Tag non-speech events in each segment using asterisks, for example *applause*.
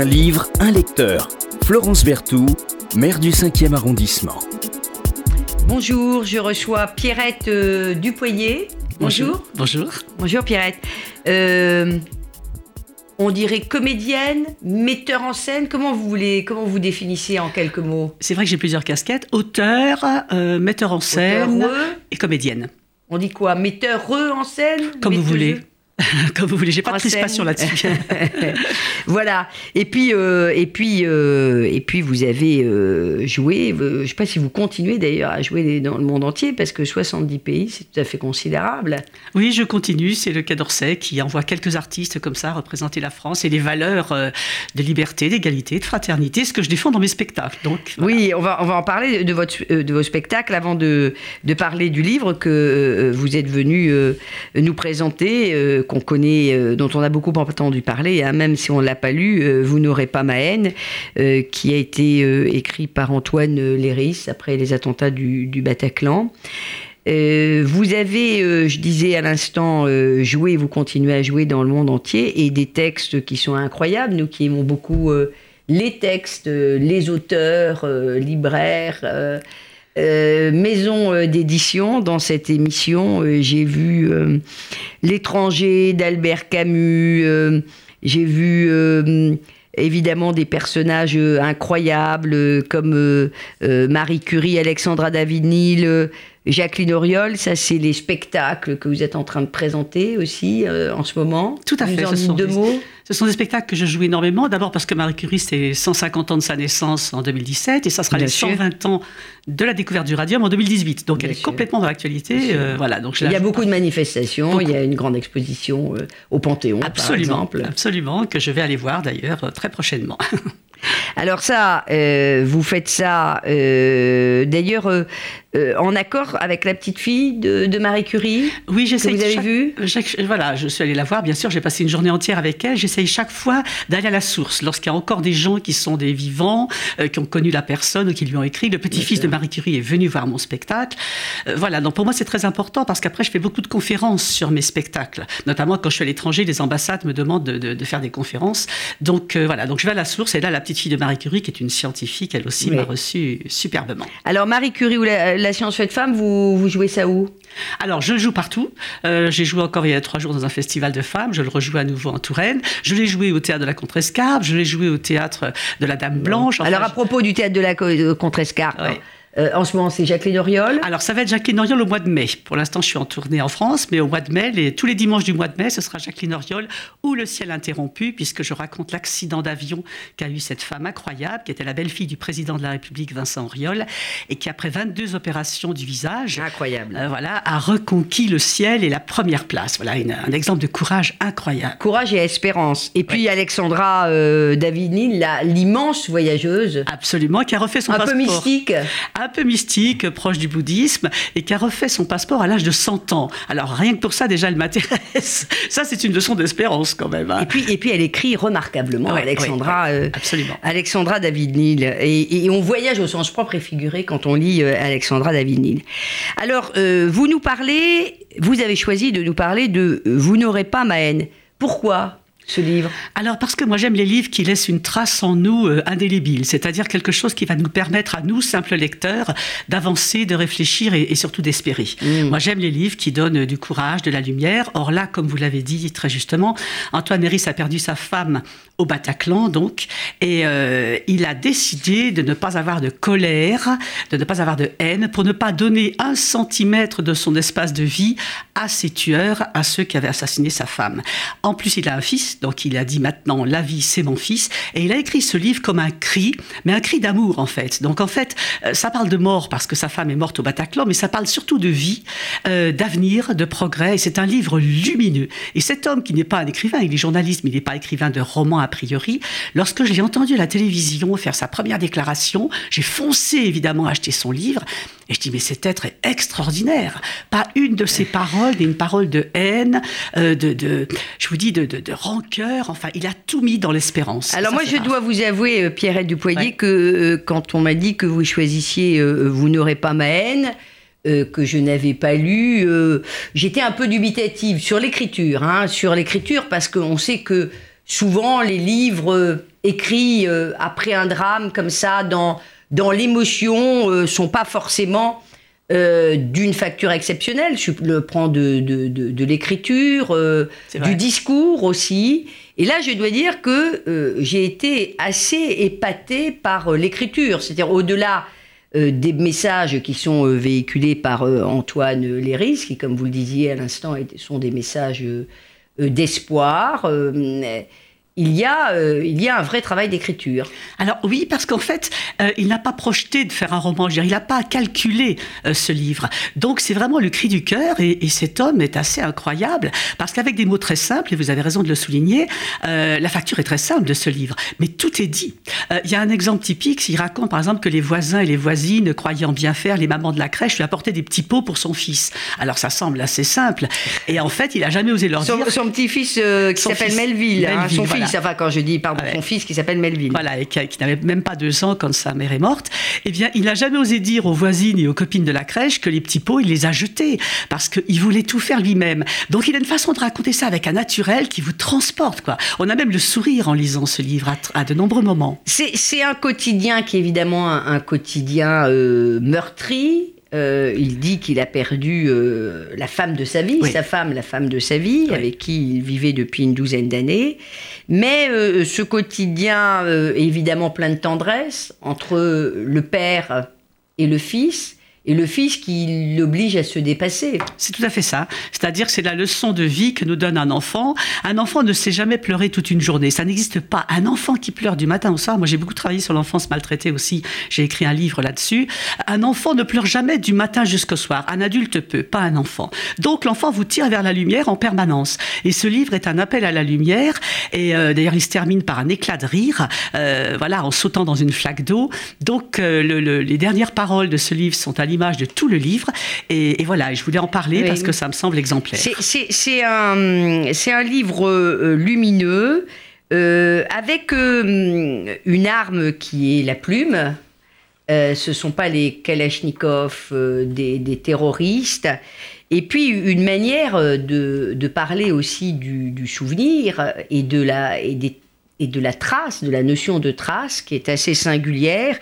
Un livre, un lecteur. Florence Berthoud, maire du 5e arrondissement. Bonjour, je reçois Pierrette euh, Dupoyer. Bonjour. Bonjour. Bonjour Pierrette. Euh, on dirait comédienne, metteur en scène. Comment vous voulez, comment vous définissez en quelques mots? C'est vrai que j'ai plusieurs casquettes auteur, euh, metteur en scène et comédienne. On dit quoi? Metteur en scène? Comme vous voulez. *laughs* Comme vous voulez. J'ai pas de crispation là-dessus. *laughs* *laughs* voilà. Et puis, euh, et puis, euh, et puis, vous avez euh, joué. euh, je ne sais pas si vous continuez d'ailleurs à jouer dans le monde entier, parce que 70 pays, c'est tout à fait considérable. oui, je continue. C'est le Quai d'Orsay qui envoie quelques artistes comme ça représenter la France et les valeurs euh, de liberté, d'égalité, de fraternité, ce que je défends dans mes spectacles. Donc, voilà. Oui, on va, on va en parler de, votre, de vos spectacles avant de, de parler du livre que vous êtes venu euh, nous présenter, euh, qu'on connaît, euh, dont on a beaucoup entendu parler, hein, même si on ne l'a pas lu, euh, Vous n'aurez pas ma haine, euh, qui a été écrit par Antoine Léris après les attentats du, Bataclan. Vous avez, je disais à l'instant, euh, joué, vous continuez à jouer dans le monde entier, et des textes qui sont incroyables, nous qui aimons beaucoup les textes, les auteurs, libraires, euh, maisons euh, d'édition. Dans cette émission, euh, j'ai vu L'étranger d'Albert Camus, j'ai vu... Évidemment, des personnages incroyables comme Marie Curie, Alexandra euh, Jacqueline Auriol. Ça, c'est les spectacles que vous êtes en train de présenter aussi euh, en ce moment. Tout à Vous fait, en ce sont deux des- mots. Ce sont des spectacles que je joue énormément. D'abord parce que Marie Curie, c'est 150 ans de sa naissance en 2017 et ça sera Bien les sûr. 120 ans de la découverte du radium en 2018. Donc Bien elle est sûr. complètement dans l'actualité. Euh, voilà, donc Il y a beaucoup de manifestations. Beaucoup. Il y a une grande exposition euh, au Panthéon, par Absolument, exemple. absolument, que je vais aller voir d'ailleurs très prochainement. *laughs* Alors ça, euh, vous faites ça, euh, d'ailleurs, euh, en accord avec la petite fille de, de Marie Curie Oui, que j'essaye. vous avez chaque- vu chaque- Voilà, je suis allée la voir. Bien sûr, j'ai passé une journée entière avec elle. J'essaye chaque fois d'aller à la source. Lorsqu'il y a encore des gens qui sont des vivants, qui ont connu la personne ou qui lui ont écrit. Le petit-fils de Marie Curie est venu voir mon spectacle. Voilà, donc pour moi, c'est très important parce qu'après, je fais beaucoup de conférences sur mes spectacles. Notamment quand je suis à l'étranger, les ambassades me demandent de, de- de faire des conférences. Donc voilà, donc je vais à la source. Et là, la petite fille de Marie Curie, qui est une scientifique, elle aussi Oui. m'a reçu superbement. Alors Marie Curie ou la, la science faite femme, vous, vous jouez ça où? Alors, je joue partout. Euh, j'ai joué encore il y a trois jours dans un festival de femmes. Je le rejoue à nouveau en Touraine. Je l'ai joué au théâtre de la Contrescarpe. Je l'ai joué au théâtre de la Dame Blanche. Enfin, Alors à propos du théâtre de la Co- Contrescarpe, Ouais. Euh, en ce moment c'est Jacqueline Auriol. Alors, ça va être Jacqueline Oriol au mois de mai. Pour l'instant, je suis en tournée en France, mais au mois de mai, les- tous les dimanches du mois de mai, ce sera Jacqueline Oriol ou Le ciel interrompu, puisque je raconte l'accident d'avion qu'a eu cette femme incroyable, qui était la belle-fille du président de la République, Vincent Auriol, et qui, après 22 opérations du visage, Incroyable. euh, voilà, a reconquis le ciel et la première place. Voilà une- un exemple de courage incroyable. Courage et espérance. Et puis Alexandra euh, David-Nil, la- l'immense voyageuse, Absolument, qui a refait son un passeport. peu mystique. Un peu mystique, proche du bouddhisme, et qui a refait son passeport à l'âge de 100 ans. Alors, rien que pour ça, déjà, elle m'intéresse. *laughs* Ça, c'est une leçon d'espérance, quand même. hein. Et puis, et puis elle écrit remarquablement, Ouais, Alexandra. ouais, ouais. euh, Absolument. Alexandra David-Nil. Et, et on voyage au sens propre et figuré quand on lit euh, Alexandra David-Nil. Alors, euh, vous nous parlez, vous avez choisi de nous parler de Vous n'aurez pas ma haine. Pourquoi? Ce livre Alors, parce que moi, j'aime les livres qui laissent une trace en nous euh, indélébile, c'est-à-dire quelque chose qui va nous permettre à nous, simples lecteurs, d'avancer, de réfléchir et, et surtout d'espérer. Moi, j'aime les livres qui donnent du courage, de la lumière. Or là, comme vous l'avez dit très justement, Antoine Héris a perdu sa femme au Bataclan, donc, et euh, il a décidé de ne pas avoir de colère, de ne pas avoir de haine, pour ne pas donner un centimètre de son espace de vie à ses tueurs, à ceux qui avaient assassiné sa femme. En plus, il a un fils, donc il a dit maintenant la vie c'est mon fils, et il a écrit ce livre comme un cri, mais un cri d'amour en fait. Donc en fait, euh, ça parle de mort parce que sa femme est morte au Bataclan, mais ça parle surtout de vie, euh, d'avenir, de progrès. Et c'est un livre lumineux. Et cet homme qui n'est pas un écrivain, il est journaliste, mais il n'est pas écrivain de romans a priori. Lorsque je l'ai entendu à la télévision faire sa première déclaration, j'ai foncé évidemment acheter son livre. Et je dis, mais cet être est extraordinaire. Pas une de ses paroles une parole de haine, euh, de, de, je vous dis, de, de rancœur. Enfin, il a tout mis dans l'espérance. Alors Ça, moi, je rare. dois vous avouer, euh, Pierrette Dupoyer, Ouais. que euh, quand on m'a dit que vous choisissiez euh, Vous n'aurez pas ma haine, euh, que je n'avais pas lu, j'étais un peu dubitative sur l'écriture, hein, sur l'écriture, parce qu'on sait que souvent les livres écrits après un drame comme ça, dans, dans l'émotion, sont pas forcément d'une facture exceptionnelle. Je le prends de, de, de, l'écriture, du discours aussi. Et là, je dois dire que j'ai été assez épatée par l'écriture, c'est-à-dire au-delà euh, des messages qui sont euh, véhiculés par euh, Antoine Léris, qui, comme vous le disiez à l'instant, sont des messages d'espoir il y, a, euh, il y a un vrai travail d'écriture. Alors oui, parce qu'en fait, euh, il n'a pas projeté de faire un roman, je il n'a pas calculé euh, ce livre. Donc c'est vraiment le cri du cœur, et, cet homme est assez incroyable, parce qu'avec des mots très simples, et vous avez raison de le souligner, la facture est très simple de ce livre, mais tout est dit. Il y a un exemple typique, il raconte par exemple que les voisins et les voisines, croyant bien faire, les mamans de la crèche lui apportaient des petits pots pour son fils. Alors ça semble assez simple, et en fait, il n'a jamais osé leur dire... Son petit-fils qui s'appelle Melville, hein, son fils ça va quand je dis, pardon, son fils qui s'appelle Melville. Voilà, et qui, n'avait même pas deux ans quand sa mère est morte. Eh bien, il n'a jamais osé dire aux voisines et aux copines de la crèche que les petits pots, il les a jetés parce qu'il voulait tout faire lui-même. Donc, il a une façon de raconter ça avec un naturel qui vous transporte, quoi. On a même le sourire en lisant ce livre à, de nombreux moments. C'est un quotidien qui est évidemment un, quotidien euh, meurtri, euh, il dit qu'il a perdu euh, la femme de sa vie, sa femme, la femme de sa vie, avec qui il vivait depuis une douzaine d'années. Mais euh, ce quotidien est évidemment plein de tendresse entre le père et le fils et le fils qui l'oblige à se dépasser. C'est tout à fait ça. C'est-à-dire que c'est la leçon de vie que nous donne un enfant. Un enfant ne sait jamais pleurer toute une journée. Ça n'existe pas. Un enfant qui pleure du matin au soir, moi j'ai beaucoup travaillé sur l'enfance maltraitée aussi, j'ai écrit un livre là-dessus. Un enfant ne pleure jamais du matin jusqu'au soir. Un adulte peut, pas un enfant. Donc l'enfant vous tire vers la lumière en permanence. Et ce livre est un appel à la lumière. Et euh, d'ailleurs il se termine par un éclat de rire, euh, voilà, en sautant dans une flaque d'eau. Donc euh, les dernières paroles de ce livre sont à l'image de tout le livre. Et, voilà, je voulais en parler parce que ça me semble exemplaire. C'est un, un livre euh, lumineux. Euh, avec euh, une arme qui est la plume. ce ne sont pas les Kalachnikov des, des, terroristes. Et puis une manière de, de parler aussi du, du, souvenir et de la, et des et de la trace, de la notion de trace qui est assez singulière.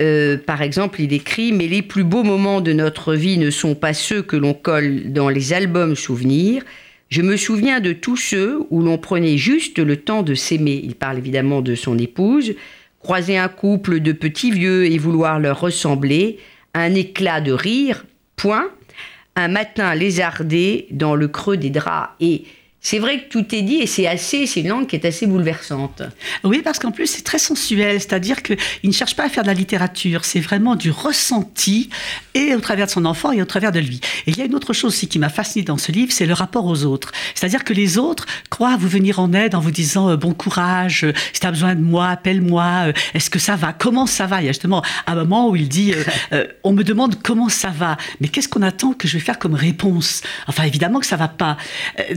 Euh, par exemple, il écrit Mais les plus beaux moments de notre vie ne sont pas ceux que l'on colle dans les albums souvenirs. Je me souviens de tous ceux où l'on prenait juste le temps de s'aimer. Il parle évidemment de son épouse. Croiser un couple de petits vieux et vouloir leur ressembler. Un éclat de rire. Point. Un matin lézardé dans le creux des draps. Et c'est vrai que tout est dit et c'est assez, c'est une langue qui est assez bouleversante. Oui, parce qu'en plus c'est très sensuel, c'est-à-dire qu'il ne cherche pas à faire de la littérature, c'est vraiment du ressenti et au travers de son enfant et au travers de lui. Et il y a une autre chose aussi qui m'a fasciné dans ce livre, c'est le rapport aux autres. C'est-à-dire que les autres croient vous venir en aide en vous disant euh, bon courage, euh, si tu as besoin de moi, appelle-moi, euh, est-ce que ça va, comment ça va? Il y a justement un moment où il dit *laughs* on me demande comment ça va, mais qu'est-ce qu'on attend que je vais faire comme réponse? Enfin évidemment que ça va pas.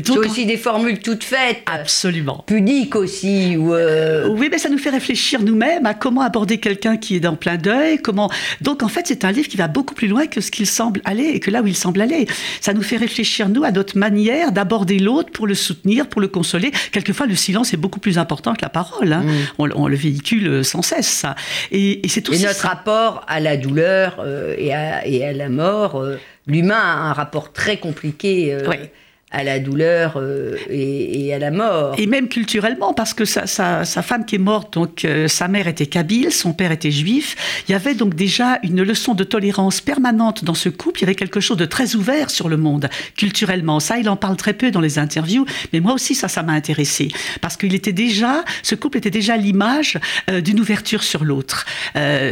Donc, aussi des formules toutes faites. Absolument. Pudiques aussi. Ou euh, Oui, mais ça nous fait réfléchir nous-mêmes à comment aborder quelqu'un qui est dans plein deuil. Comment... Donc en fait, c'est un livre qui va beaucoup plus loin que ce qu'il semble aller et que là où il semble aller. Ça nous fait réfléchir, nous, à notre manière d'aborder l'autre pour le soutenir, pour le consoler. Quelquefois, le silence est beaucoup plus important que la parole. Hein. Mm. On, le véhicule sans cesse, ça. Et, c'est aussi. Et notre rapport à la douleur euh, et, à, et, à, la mort. Euh, l'humain a un rapport très compliqué. Oui à la douleur euh, et, à la mort. Et même culturellement, parce que sa, sa, femme qui est morte, donc euh, sa mère était kabyle, son père était juif. Il y avait donc déjà une leçon de tolérance permanente dans ce couple. Il y avait quelque chose de très ouvert sur le monde, culturellement. Ça, il en parle très peu dans les interviews, mais moi aussi, ça, ça m'a intéressé. Parce qu'il était déjà, ce couple était déjà l'image euh, d'une ouverture sur l'autre,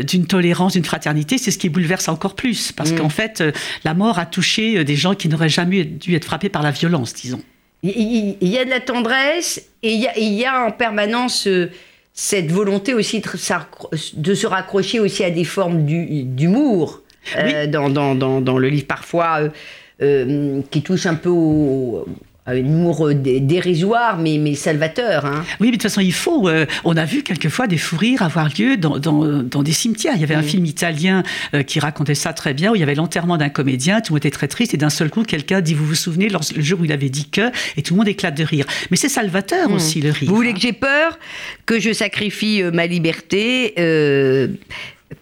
d'une tolérance, d'une fraternité. C'est ce qui bouleverse encore plus, parce mm. qu'en fait, la mort a touché des gens qui n'auraient jamais dû être frappés par la violence disons. Il y a de la tendresse et il y a, en permanence euh, cette volonté aussi de se raccrocher aussi à des formes d'humour euh, dans, dans, le livre, parfois euh, qui touche un peu un humour dérisoire, mais, mais salvateur. Hein. Oui, mais de toute façon, il faut. on a vu quelquefois des fous rires avoir lieu dans, dans, des cimetières. Il y avait un film italien qui racontait ça très bien, où il y avait l'enterrement d'un comédien, tout le monde était très triste, et d'un seul coup, quelqu'un dit Vous vous souvenez, le jour où il avait dit que, et tout le monde éclate de rire. Mais c'est salvateur aussi, le rire. Vous voulez que j'ai peur? Que je sacrifie ma liberté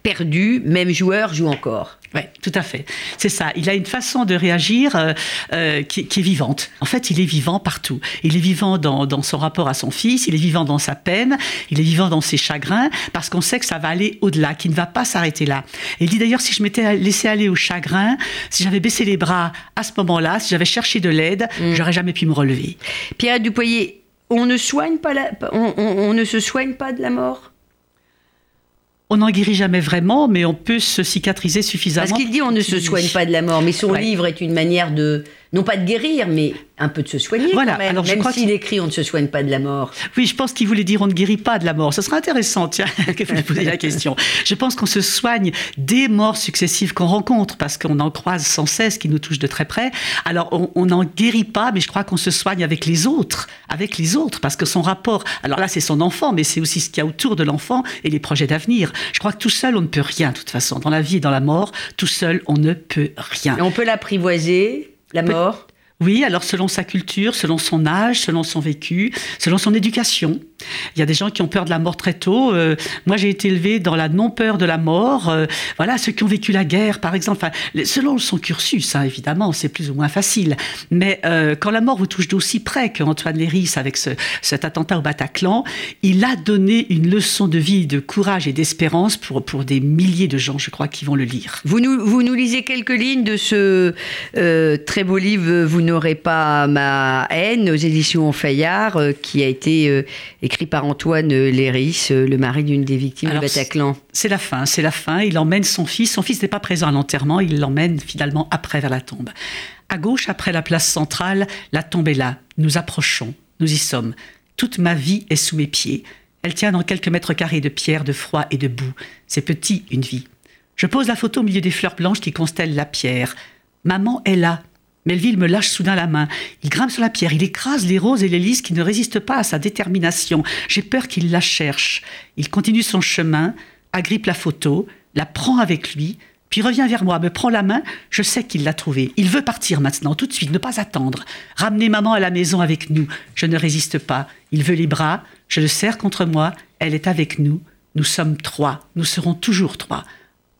perdu, même joueur joue encore. Oui, tout à fait. C'est ça. Il a une façon de réagir euh, euh, qui, est vivante. En fait, il est vivant partout. Il est vivant dans, son rapport à son fils, il est vivant dans sa peine, il est vivant dans ses chagrins, parce qu'on sait que ça va aller au-delà, qu'il ne va pas s'arrêter là. Et il dit d'ailleurs, si je m'étais laissé aller au chagrin, si j'avais baissé les bras à ce moment-là, si j'avais cherché de l'aide, mm. j'aurais jamais pu me relever. Pierre Dupoyer, on ne soigne pas la, on ne se soigne pas de la mort? On n'en guérit jamais vraiment, mais on peut se cicatriser suffisamment. Parce qu'il dit on ne se soigne pas de la mort, mais son livre est une manière de, non pas de guérir, mais un peu de se soigner. Voilà. Quand même, Alors, même s'il écrit on ne se soigne pas de la mort. Oui, je pense qu'il voulait dire on ne guérit pas de la mort. Ce serait intéressant, tiens, *laughs* que vous posez la question. Je pense qu'on se soigne des morts successives qu'on rencontre, parce qu'on en croise sans cesse, qui nous touchent de très près. Alors, on n'en guérit pas, mais je crois qu'on se soigne avec les autres, avec les autres, parce que son rapport, alors là, c'est son enfant, mais c'est aussi ce qu'il y a autour de l'enfant et les projets d'avenir. Je crois que tout seul, on ne peut rien, de toute façon. Dans la vie et dans la mort, tout seul, on ne peut rien. Et on peut l'apprivoiser la mort oui, alors selon sa culture, selon son âge, selon son vécu, selon son éducation. Il y a des gens qui ont peur de la mort très tôt. Euh, moi, j'ai été élevé dans la non-peur de la mort. Euh, voilà, ceux qui ont vécu la guerre, par exemple. selon son cursus, hein, évidemment, c'est plus ou moins facile. Mais euh, quand la mort vous touche d'aussi près qu'Antoine Léris avec cet attentat au Bataclan, il a donné une leçon de vie, de courage et d'espérance pour, pour des milliers de gens, je crois, qui vont le lire. Vous nous, vous nous lisez quelques lignes de ce très beau livre, Vous n'aurez pas ma haine, aux éditions Fayard, qui a été écrit par Antoine Léris, euh, le mari d'une des victimes du Bataclan. C'est la fin, c'est la fin. Il emmène son fils. Son fils n'est pas présent à l'enterrement, il l'emmène finalement après vers la tombe. À gauche, après la place centrale, la tombe est là. Nous approchons, nous y sommes. Toute ma vie est sous mes pieds. Elle tient dans quelques mètres carrés de pierre, de froid et de boue. C'est petit, une vie. Je pose la photo au milieu des fleurs blanches qui constellent la pierre. Maman est là, Melville me lâche soudain la main. Il grimpe sur la pierre, il écrase les roses et les lys qui ne résistent pas à sa détermination. J'ai peur qu'il la cherche. Il continue son chemin, agrippe la photo, la prend avec lui, puis revient vers moi, me prend la main. Je sais qu'il l'a trouvée. Il veut partir maintenant, tout de suite, ne pas attendre. Ramener maman à la maison avec nous. Je ne résiste pas. Il veut les bras. Je le serre contre moi. Elle est avec nous. Nous sommes trois. Nous serons toujours trois.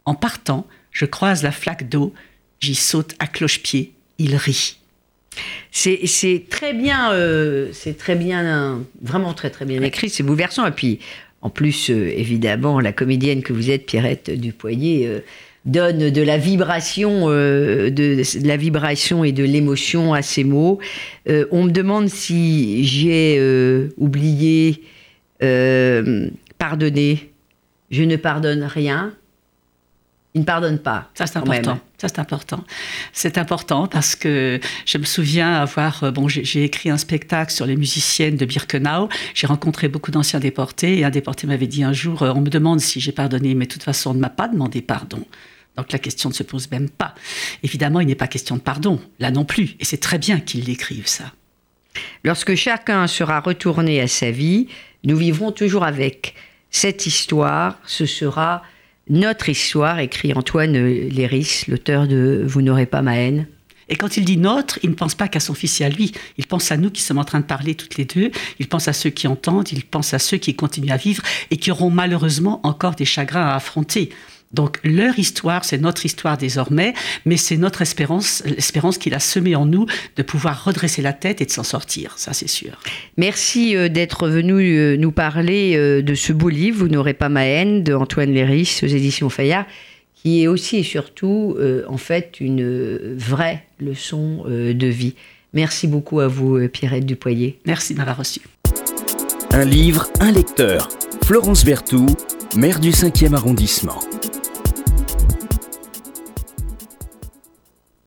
En partant, je croise la flaque d'eau. J'y saute à cloche-pied il rit. C'est très bien, euh, c'est très bien, vraiment très très bien écrit, c'est bouleversant. Et puis, en plus, euh, évidemment, la comédienne que vous êtes, Pierrette Dupoyer, euh, donne de la vibration, de, la vibration et de l'émotion à ces mots. on me demande si j'ai oublié pardonner. Je ne pardonne rien. Il ne pardonne pas. Ça, c'est important. Ça, c'est important. C'est important parce que je me souviens avoir. Euh, bon, j'ai écrit un spectacle sur les musiciennes de Birkenau. J'ai rencontré beaucoup d'anciens déportés et un déporté m'avait dit un jour euh, on me demande si j'ai pardonné, mais de toute façon, on ne m'a pas demandé pardon. Donc la question ne se pose même pas. Évidemment, il n'est pas question de pardon, là non plus. Et c'est très bien qu'il l'écrive, ça. Lorsque chacun sera retourné à sa vie, nous vivrons toujours avec. Cette histoire, ce sera notre histoire, écrit Antoine Léris, l'auteur de Vous n'aurez pas ma haine. Et quand il dit notre, il ne pense pas qu'à son fils et à lui. Il pense à nous qui sommes en train de parler toutes les deux. Il pense à ceux qui entendent. Il pense à ceux qui continuent à vivre et qui auront malheureusement encore des chagrins à affronter. Donc leur histoire, c'est notre histoire désormais, mais c'est notre espérance, l'espérance qu'il a semée en nous de pouvoir redresser la tête et de s'en sortir, ça c'est sûr. Merci euh, d'être venu euh, nous parler euh, de ce beau livre, Vous n'aurez pas ma haine, de Antoine Léris aux éditions Fayard, qui est aussi et surtout en fait une vraie leçon de vie. Merci beaucoup à vous, Pierrette Dupoyer. Merci de m'avoir reçu. Un livre, un lecteur. Florence Berthoud, maire du 5e arrondissement.